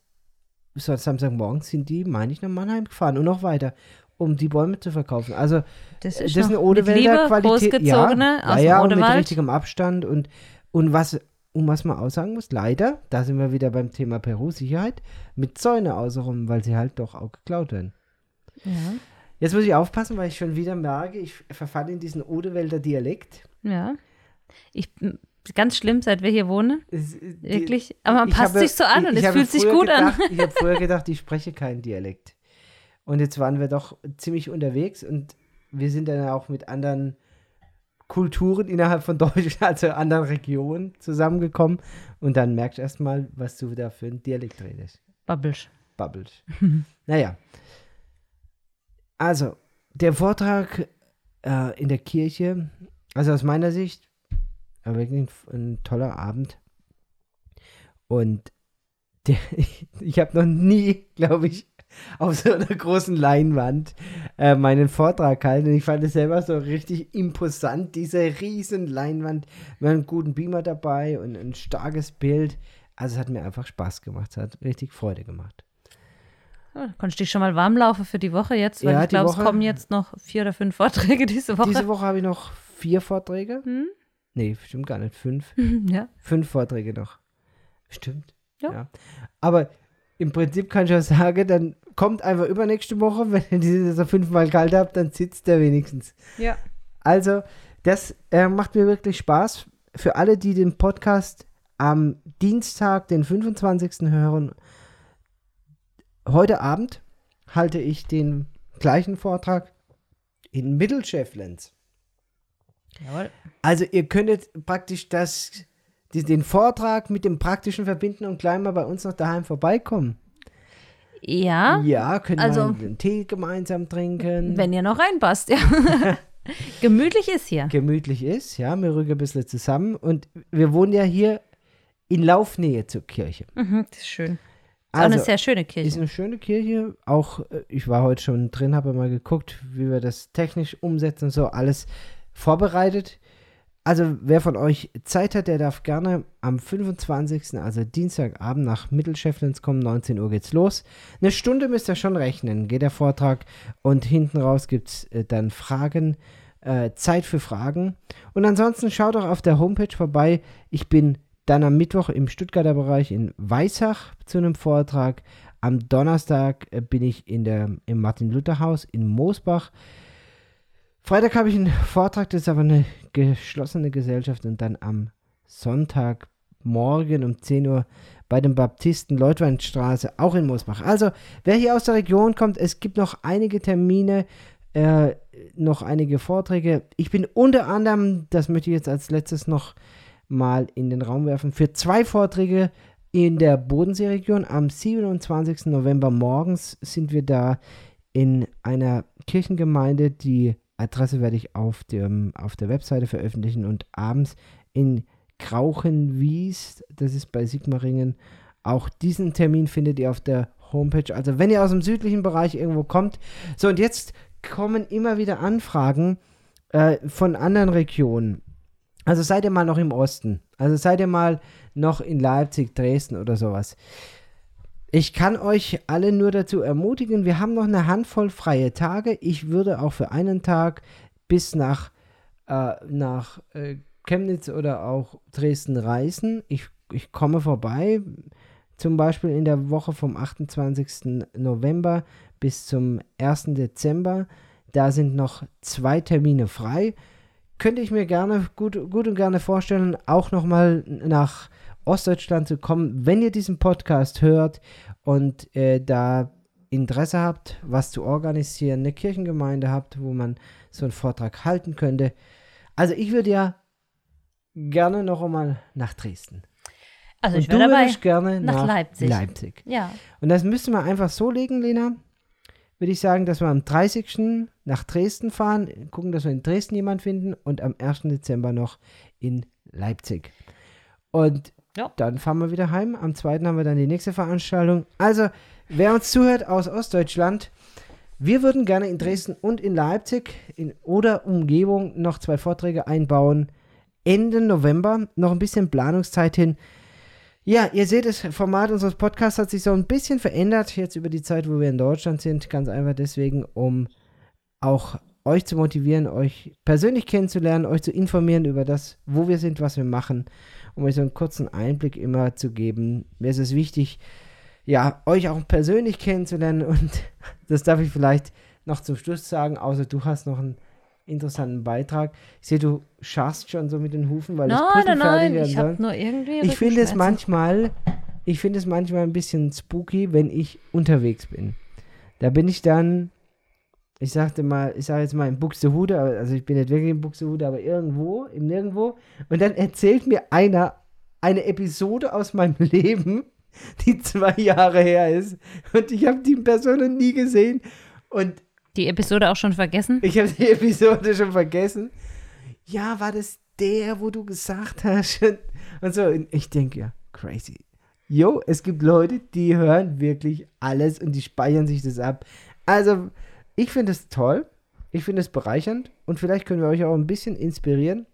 so Samstagmorgens sind die, meine ich, nach Mannheim gefahren und noch weiter, um die Bäume zu verkaufen. Also Das das ist, ist eine Odewälder Qualität. ja, ja, ja, und mit richtigem Abstand und und was um was man aussagen muss, leider, da sind wir wieder beim Thema Peru Sicherheit, mit Zäune außenrum, weil sie halt doch auch geklaut werden. Ja, Jetzt muss ich aufpassen, weil ich schon wieder merke, ich verfalle in diesen Odewälder Dialekt. ja. Ich, ganz schlimm, seit wir hier wohnen. Die- Wirklich. Aber man passt habe- sich so an und es fühlt sich gut an. gedacht, Ich habe früher [laughs] gedacht, ich spreche keinen Dialekt. Und jetzt waren wir doch ziemlich unterwegs und wir sind dann auch mit anderen Kulturen innerhalb von [laughs] Deutschland, also anderen Regionen zusammengekommen. Und dann merkst du erstmal, was du da für einen Dialekt redest. Babbelsch. Babbelst. [laughs] naja. Also, der Vortrag äh, in der Kirche, also aus meiner Sicht, war wirklich ein, ein toller Abend. Und [laughs] der, ich, ich habe noch nie, glaube ich, auf so einer großen Leinwand äh, meinen Vortrag gehalten. Und ich fand es selber so richtig imposant, diese riesen Leinwand mit einem guten Beamer dabei und ein starkes Bild. Also es hat mir einfach Spaß gemacht, es hat richtig Freude gemacht. Ja, konntest du dich schon mal warm laufen für die Woche jetzt, weil Ja, ich glaube, es kommen jetzt noch vier oder fünf Vorträge [laughs] diese Woche. Diese Woche habe ich noch vier Vorträge. Hm? Nee, stimmt gar nicht. Fünf. [laughs] ja. Fünf Vorträge noch. Stimmt. Ja. Aber im Prinzip kann ich auch sagen, dann kommt einfach übernächste Woche, [laughs] wenn ihr diese so fünfmal kalt habt, dann sitzt der wenigstens. Ja. Also, das äh, macht mir wirklich Spaß. Für alle, die den Podcast am Dienstag, den 25. hören, heute Abend halte ich den gleichen Vortrag in Mittelschäfflenz. Jawohl. Also ihr könntet praktisch das, die, den Vortrag mit dem Praktischen verbinden und gleich mal bei uns noch daheim vorbeikommen. Ja, Ja, können also- einen Tee gemeinsam trinken. wenn ihr noch reinpasst, ja. [laughs] Gemütlich ist hier. gemütlich ist, ja, wir rücken ein bisschen zusammen und wir wohnen ja hier in Laufnähe zur Kirche. Mhm, das ist schön. Ist auch Also, eine sehr schöne ist Kirche. eine schöne Kirche, auch äh, ich war heute schon drin, habe mal geguckt, wie wir das technisch umsetzen und so, alles vorbereitet. Also wer von euch Zeit hat, der darf gerne am 25., also Dienstagabend nach Mittelschäfflens kommen, 19 Uhr geht's los. Eine Stunde müsst ihr schon rechnen, geht der Vortrag und hinten raus gibt's äh, dann Fragen, äh, Zeit für Fragen. Und ansonsten schaut auch auf der Homepage vorbei. Ich bin dann am Mittwoch im Stuttgarter Bereich in Weissach zu einem Vortrag. Am Donnerstag äh, bin ich in der, im Martin-Luther-Haus in Moosbach. Freitag habe ich einen Vortrag, das ist aber eine geschlossene Gesellschaft. Und dann am Sonntagmorgen um 10 Uhr bei den Baptisten Leutweinstraße, auch in Moosbach. Also, wer hier aus der Region kommt, es gibt noch einige Termine, äh, noch einige Vorträge. Ich bin unter anderem, das möchte ich jetzt als letztes noch mal in den Raum werfen, für zwei Vorträge in der Bodenseeregion. Am 27. November morgens sind wir da in einer Kirchengemeinde. Die Adresse werde ich auf, dem, auf der Webseite veröffentlichen und abends in Krauchenwies, das ist bei Sigmaringen. Auch diesen Termin findet ihr auf der Homepage. Also wenn ihr aus dem südlichen Bereich irgendwo kommt. So, und jetzt kommen immer wieder Anfragen äh, von anderen Regionen. Also seid ihr mal noch im Osten. Also seid ihr mal noch in Leipzig, Dresden oder sowas. Ich kann euch alle nur dazu ermutigen, wir haben noch eine Handvoll freie Tage. Ich würde auch für einen Tag bis nach, äh, nach äh, Chemnitz oder auch Dresden reisen. Ich, ich komme vorbei. zum Beispiel in der Woche vom 28. November bis zum 1. Dezember. Da sind noch zwei Termine frei. Könnte ich mir gerne, gut, gut und gerne vorstellen, auch nochmal nach Ostdeutschland zu kommen, wenn ihr diesen Podcast hört und äh, da Interesse habt, was zu organisieren, eine Kirchengemeinde habt, wo man so einen Vortrag halten könnte. Also ich würde ja gerne noch einmal nach Dresden. Also und ich du wäre dabei. würdest gerne nach nach, Leipzig. Leipzig. Ja. Und das müssen wir einfach so legen, Lena. Würde ich sagen, dass wir am 30. nach Dresden fahren, gucken, dass wir in Dresden jemanden finden und am 1. Dezember noch in Leipzig. Und Ja. dann fahren wir wieder heim. Am 2. haben wir dann die nächste Veranstaltung. Also, wer uns zuhört aus Ostdeutschland, wir würden gerne in Dresden und in Leipzig in, oder Umgebung noch zwei Vorträge einbauen. Ende November, noch ein bisschen Planungszeit hin. Ja, ihr seht, das Format unseres Podcasts hat sich so ein bisschen verändert jetzt über die Zeit, wo wir in Deutschland sind. Ganz einfach deswegen, um auch euch zu motivieren, euch persönlich kennenzulernen, euch zu informieren über das, wo wir sind, was wir machen, um euch so einen kurzen Einblick immer zu geben. Mir ist es wichtig, ja, euch auch persönlich kennenzulernen und [laughs] das darf ich vielleicht noch zum Schluss sagen, außer du hast noch einen interessanten Beitrag. Ich sehe, du scharst schon so mit den Hufen, weil das Nein, Puzzle nein, nein. werden Ich habe nur irgendwie. Ich finde es manchmal, ich finde es manchmal ein bisschen spooky, wenn ich unterwegs bin. Da bin ich dann, ich sagte mal, ich sage jetzt mal in Buxtehude, also ich bin nicht wirklich in Buxtehude, aber irgendwo, im Nirgendwo. Und dann erzählt mir einer eine Episode aus meinem [laughs] Leben, die zwei Jahre her ist. Und ich habe die Person noch nie gesehen. Und Die Episode auch schon vergessen? ich habe die [laughs] Episode schon vergessen. Ja, war das der, wo du gesagt hast? [laughs] Und so, und ich denke, ja, crazy. Jo, es gibt Leute, die hören wirklich alles und die speichern sich das ab. Also, ich finde es toll. Ich finde es bereichernd und vielleicht können wir euch auch ein bisschen inspirieren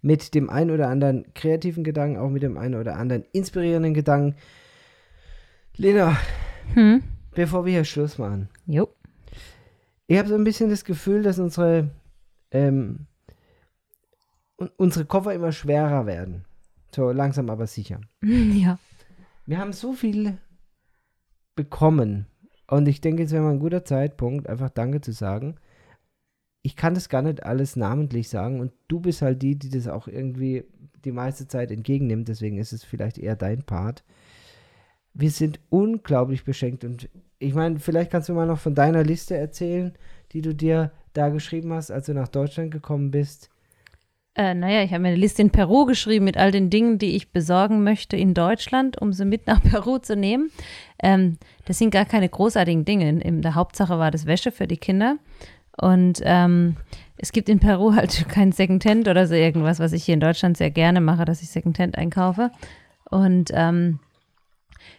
mit dem einen oder anderen kreativen Gedanken, auch mit dem einen oder anderen inspirierenden Gedanken. Lena, Hm. bevor wir hier Schluss machen, Jo. ich habe so ein bisschen das Gefühl, dass unsere, ähm, un- unsere Koffer immer schwerer werden. So langsam aber sicher. [laughs] Ja. Wir haben so viel bekommen. Und ich denke, es wäre mal ein guter Zeitpunkt, einfach Danke zu sagen. Ich kann das gar nicht alles namentlich sagen. Und du bist halt die, die das auch irgendwie die meiste Zeit entgegennimmt. Deswegen ist es vielleicht eher dein Part. Wir sind unglaublich beschenkt. Und ich meine, vielleicht kannst du mal noch von deiner Liste erzählen, die du dir da geschrieben hast, als du nach Deutschland gekommen bist. Äh, naja, ich habe mir eine Liste in Peru geschrieben mit all den Dingen, die ich besorgen möchte in Deutschland, um sie mit nach [laughs] Peru zu nehmen. Ähm, das sind gar keine großartigen Dinge. In, der Hauptsache war das Wäsche für die Kinder. Und ähm, es gibt in Peru halt [laughs] kein Secondhand oder so irgendwas, was ich hier in Deutschland sehr gerne mache, dass ich Secondhand einkaufe. Und ähm,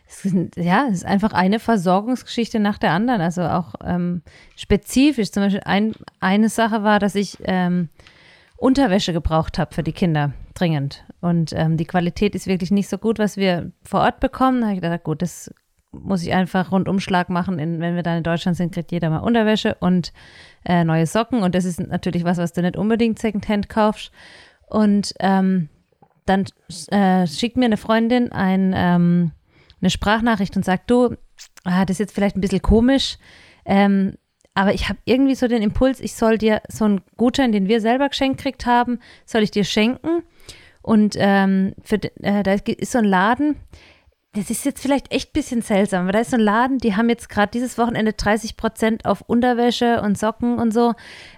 es sind, ja, es ist einfach eine Versorgungsgeschichte nach der anderen. Also auch ähm, spezifisch. Zum Beispiel ein, eine Sache war, dass ich ähm, Unterwäsche gebraucht habe für die Kinder, dringend. Und ähm, die Qualität ist wirklich nicht so gut, was wir vor Ort bekommen. Da habe ich gedacht, gut, das muss ich einfach Rundumschlag machen. In, wenn wir dann in Deutschland sind, kriegt jeder mal Unterwäsche und äh, neue Socken. Und das ist natürlich was, was du nicht unbedingt Secondhand kaufst. Und ähm, dann äh, schickt mir eine Freundin ein, ähm, eine Sprachnachricht und sagt, du, ah, das ist jetzt vielleicht ein bisschen komisch, ähm, aber ich habe irgendwie so den Impuls, ich soll dir so einen Gutschein, den wir selber geschenkt gekriegt haben, soll ich dir schenken. Und ähm, für, äh, da ist so ein Laden, das ist jetzt vielleicht echt ein bisschen seltsam, aber da ist so ein Laden, die haben jetzt gerade dieses Wochenende 30 Prozent auf Unterwäsche und Socken und so.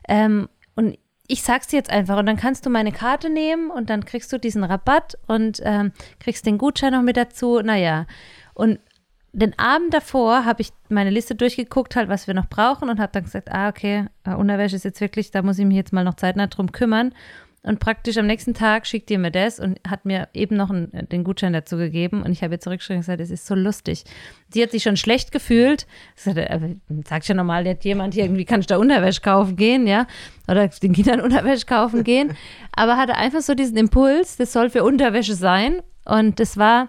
Ähm, und ich sag's dir jetzt einfach und dann kannst du meine Karte nehmen und dann kriegst du diesen Rabatt und ähm, kriegst den Gutschein noch mit dazu. Naja, und den Abend davor habe ich meine Liste durchgeguckt, halt, was wir noch brauchen und habe dann gesagt, ah, okay, äh, Unterwäsche ist jetzt wirklich, da muss ich mich jetzt mal noch zeitnah drum kümmern. Und praktisch am nächsten Tag schickt ihr mir das und hat mir eben noch einen, den Gutschein dazu gegeben. Und ich habe ihr zurückgeschrieben und gesagt, es ist so lustig. Sie hat sich schon schlecht gefühlt. Sagte, äh, sag ja normal, hat jemand hier irgendwie, kann ich da Unterwäsche kaufen gehen, ja? Oder den Kindern [laughs] Unterwäsche kaufen gehen. Aber hatte einfach so diesen Impuls, das soll für Unterwäsche sein. Und das war,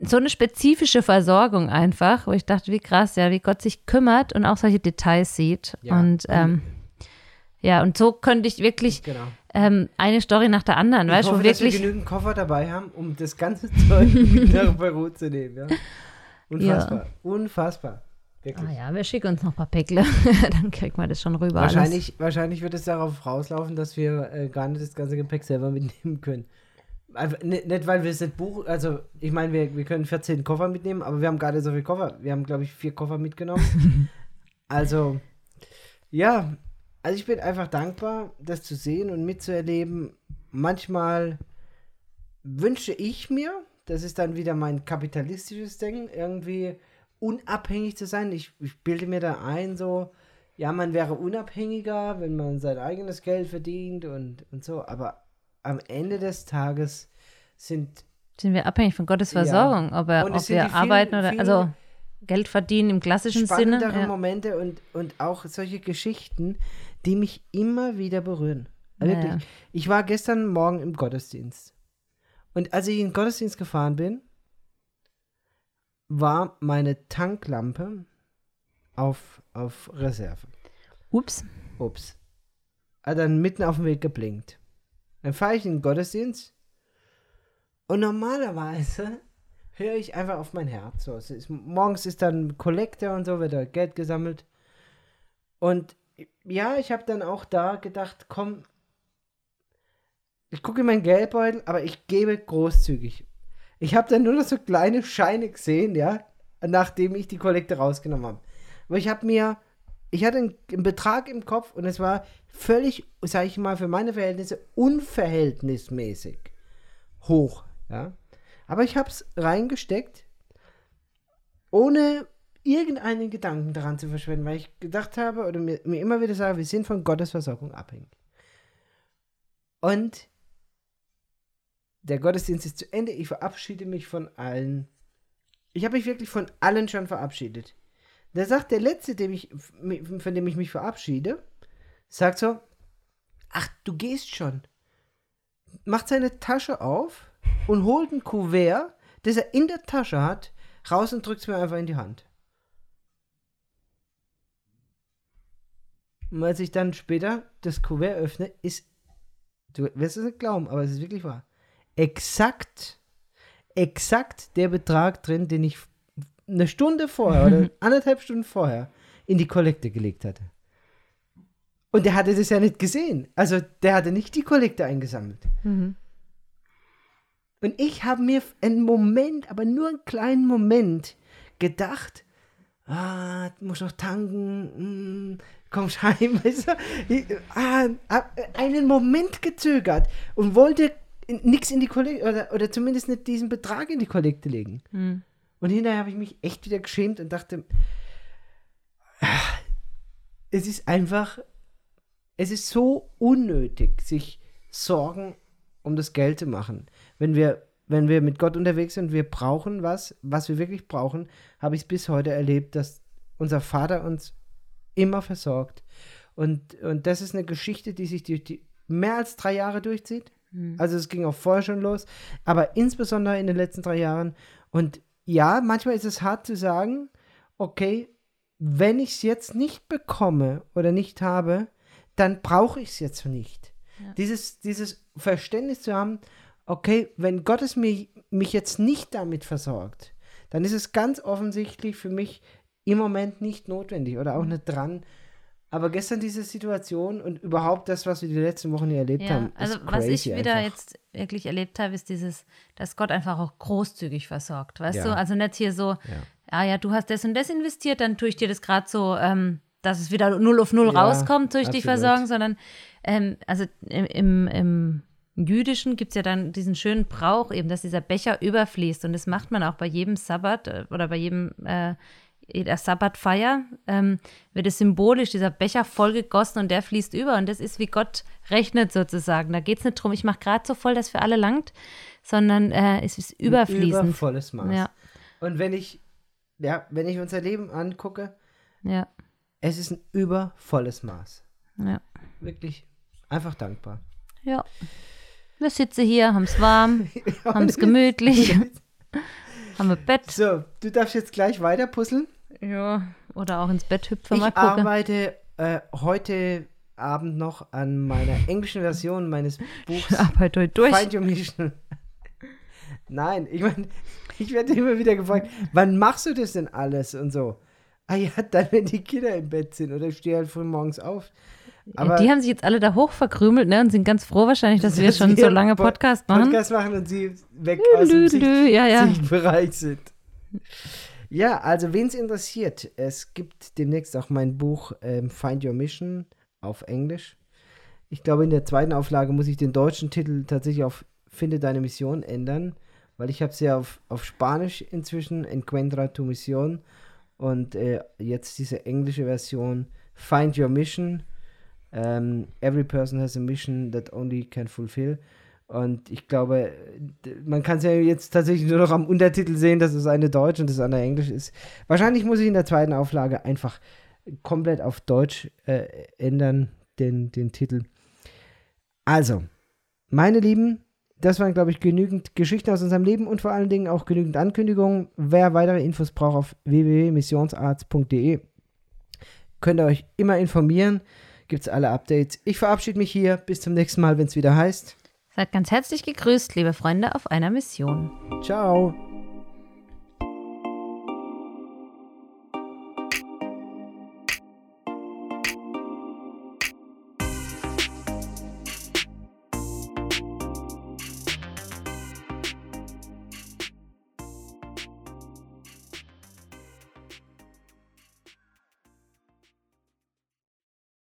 so eine spezifische Versorgung einfach, wo ich dachte, wie krass, ja, wie Gott sich kümmert und auch solche Details sieht. Ja. Und ähm, ja, und so könnte ich wirklich Genau. ähm, eine Story nach der anderen, Ich weißt du, wo dass wir wirklich. genügend Koffer dabei haben, um das ganze [laughs] Zeug nach Peru zu nehmen. Ja? Unfassbar. Unfassbar. Wirklich. Ah ja, wir schicken uns noch ein paar Päckle, [laughs] dann kriegt man das schon rüber. alles. Wahrscheinlich, wahrscheinlich wird es darauf rauslaufen, dass wir äh, gar nicht das ganze Gepäck selber mitnehmen können. Einfach, nicht, nicht, weil wir es nicht buchen, also ich meine, wir, wir können 14 Koffer mitnehmen, aber wir haben gar nicht so viele Koffer. Wir haben, glaube ich, vier Koffer mitgenommen. [laughs] also, ja, also ich bin einfach dankbar, das zu sehen und mitzuerleben. Manchmal wünsche ich mir, das ist dann wieder mein kapitalistisches Denken, irgendwie unabhängig zu sein. Ich, ich bilde mir da ein, so, ja, man wäre unabhängiger, wenn man sein eigenes Geld verdient und, und so, aber am Ende des Tages sind Sind wir abhängig von Gottes Versorgung, ob, er, ob wir vielen- arbeiten oder, vielen also Geld verdienen im klassischen Sinne. spannendere Ja. Momente und, und auch solche Geschichten, die mich immer wieder berühren. Also Ja, Wirklich. ja. Ich war gestern Morgen im Gottesdienst. Und als ich in den Gottesdienst gefahren bin, war meine Tanklampe auf, auf Reserve. Ups. Ups. Hat dann mitten auf dem Weg geblinkt. Dann fahre ich in den Gottesdienst und normalerweise höre ich einfach auf mein Herz. So, ist, morgens ist dann Kollekte und so, wird da Geld gesammelt. Und ja, ich habe dann auch da gedacht, komm, ich gucke in meinen Geldbeutel, aber ich gebe großzügig. Ich habe dann nur noch so kleine Scheine gesehen, ja, nachdem ich die Kollekte rausgenommen habe. Aber ich habe mir, ich hatte einen, Betrag im Kopf und es war völlig, sage ich mal, für meine Verhältnisse unverhältnismäßig hoch, ja. Aber ich habe es reingesteckt, ohne irgendeinen Gedanken daran zu verschwenden, weil ich gedacht habe oder mir, mir immer wieder sage, wir sind von Gottes Versorgung abhängig. Und der Gottesdienst ist zu Ende. Ich verabschiede mich von allen. Ich habe mich wirklich von allen schon verabschiedet. Da sagt der Letzte, dem ich, von dem ich mich verabschiede, sagt so, ach, du gehst schon. Macht seine Tasche auf und holt ein Kuvert, das er in der Tasche hat, raus und drückt es mir einfach in die Hand. Und als ich dann später das Kuvert öffne, ist, du wirst es nicht glauben, aber es ist wirklich wahr, exakt, exakt der Betrag drin, den ich eine Stunde vorher oder [laughs] anderthalb Stunden vorher in die Kollekte gelegt hatte. Und der hatte das ja nicht gesehen. Also der hatte nicht die Kollekte eingesammelt. Mhm. Und ich habe mir einen Moment, aber nur einen kleinen Moment gedacht, ah, du musst noch tanken, mm, kommst [laughs] heim, weißt du? Ich, ah, einen Moment gezögert und wollte nichts in die Kollekte, oder, oder zumindest nicht diesen Betrag in die Kollekte legen. Mhm. Und hinterher habe ich mich echt wieder geschämt und dachte, es ist einfach, es ist so unnötig, sich Sorgen um das Geld zu machen. Wenn wir, wenn wir mit Gott unterwegs sind, wir brauchen was, was wir wirklich brauchen, habe ich es bis heute erlebt, dass unser Vater uns immer versorgt. Und, und das ist eine Geschichte, die sich durch die mehr als drei Jahre durchzieht. Also es ging auch vorher schon los, aber insbesondere in den letzten drei Jahren. Und ja, manchmal ist es hart zu sagen, okay, wenn ich es jetzt nicht bekomme oder nicht habe, dann brauche ich es jetzt nicht. Dieses, dieses Verständnis zu haben, okay, wenn Gott es mir, mich jetzt nicht damit versorgt, dann ist es ganz offensichtlich für mich im Moment nicht notwendig oder auch nicht dran. Aber gestern diese Situation und überhaupt das, was wir die letzten Wochen hier erlebt Ja, haben, also was ich wieder einfach. jetzt wirklich erlebt habe, ist dieses, dass Gott einfach auch großzügig versorgt, weißt Ja. du? Also nicht hier so, ah ja, du hast das und das investiert, dann tue ich dir das gerade so, ähm, dass es wieder null auf null Ja, rauskommt, tue ich dich versorgen, sondern ähm, also im, im, im Jüdischen gibt es ja dann diesen schönen Brauch eben, dass dieser Becher überfließt und das macht man auch bei jedem Sabbat äh, oder bei jedem äh, jeder Sabbatfeier ähm, wird es symbolisch, dieser Becher vollgegossen und der fließt über. Und das ist, wie Gott rechnet sozusagen. Da geht es nicht darum, ich mache gerade so voll, dass für alle langt, sondern äh, es ist überfließend. Übervolles Maß. Ja, Und wenn ich, ja, wenn ich unser Leben angucke, ja, es ist ein übervolles Maß. ja. Wirklich einfach dankbar. ja. [laughs] Wir sitzen hier, haben es warm, haben es gemütlich, haben ein Bett. So, du darfst jetzt gleich weiter puzzeln. Ja. Oder auch ins Bett hüpfen, mal Ich gucken. arbeite äh, heute Abend noch an meiner englischen Version meines Buchs Arbeit heute durch. Find Your Mission. Nein, ich meine, ich werde immer wieder gefragt, wann machst du das denn alles und so? Ah ja, dann, wenn die Kinder im Bett sind oder ich stehe halt früh morgens auf. Aber die haben sich jetzt alle da hoch verkrümelt ne, und sind ganz froh wahrscheinlich, dass wir schon so lange Po- Podcast machen. Podcast machen und sie weg Lü, aus dem lü, Sicht, lü, ja, ja. Sichtbereich sind. Ja, also wen es interessiert, es gibt demnächst auch mein Buch ähm, Find Your Mission auf Englisch. Ich glaube, in der zweiten Auflage muss ich den deutschen Titel tatsächlich auf Finde deine Mission ändern, weil ich habe es ja auf, auf Spanisch inzwischen, Encuentra tu Mission und äh, jetzt diese englische Version Find Your Mission. Ähm, every person has a mission that only can fulfill. Und ich glaube, man kann es ja jetzt tatsächlich nur noch am Untertitel sehen, dass es eine Deutsch und das andere Englisch ist. Wahrscheinlich muss ich in der zweiten Auflage einfach komplett auf Deutsch äh, ändern, den, den Titel. Also, meine Lieben, das waren, glaube ich, genügend Geschichten aus unserem Leben und vor allen Dingen auch genügend Ankündigungen. Wer weitere Infos braucht, auf www.missionsarzt.de könnt ihr euch immer informieren. Gibt es alle Updates. Ich verabschiede mich hier. Bis zum nächsten Mal, wenn es wieder heißt. Seid ganz herzlich gegrüßt, liebe Freunde auf einer Mission. Ciao.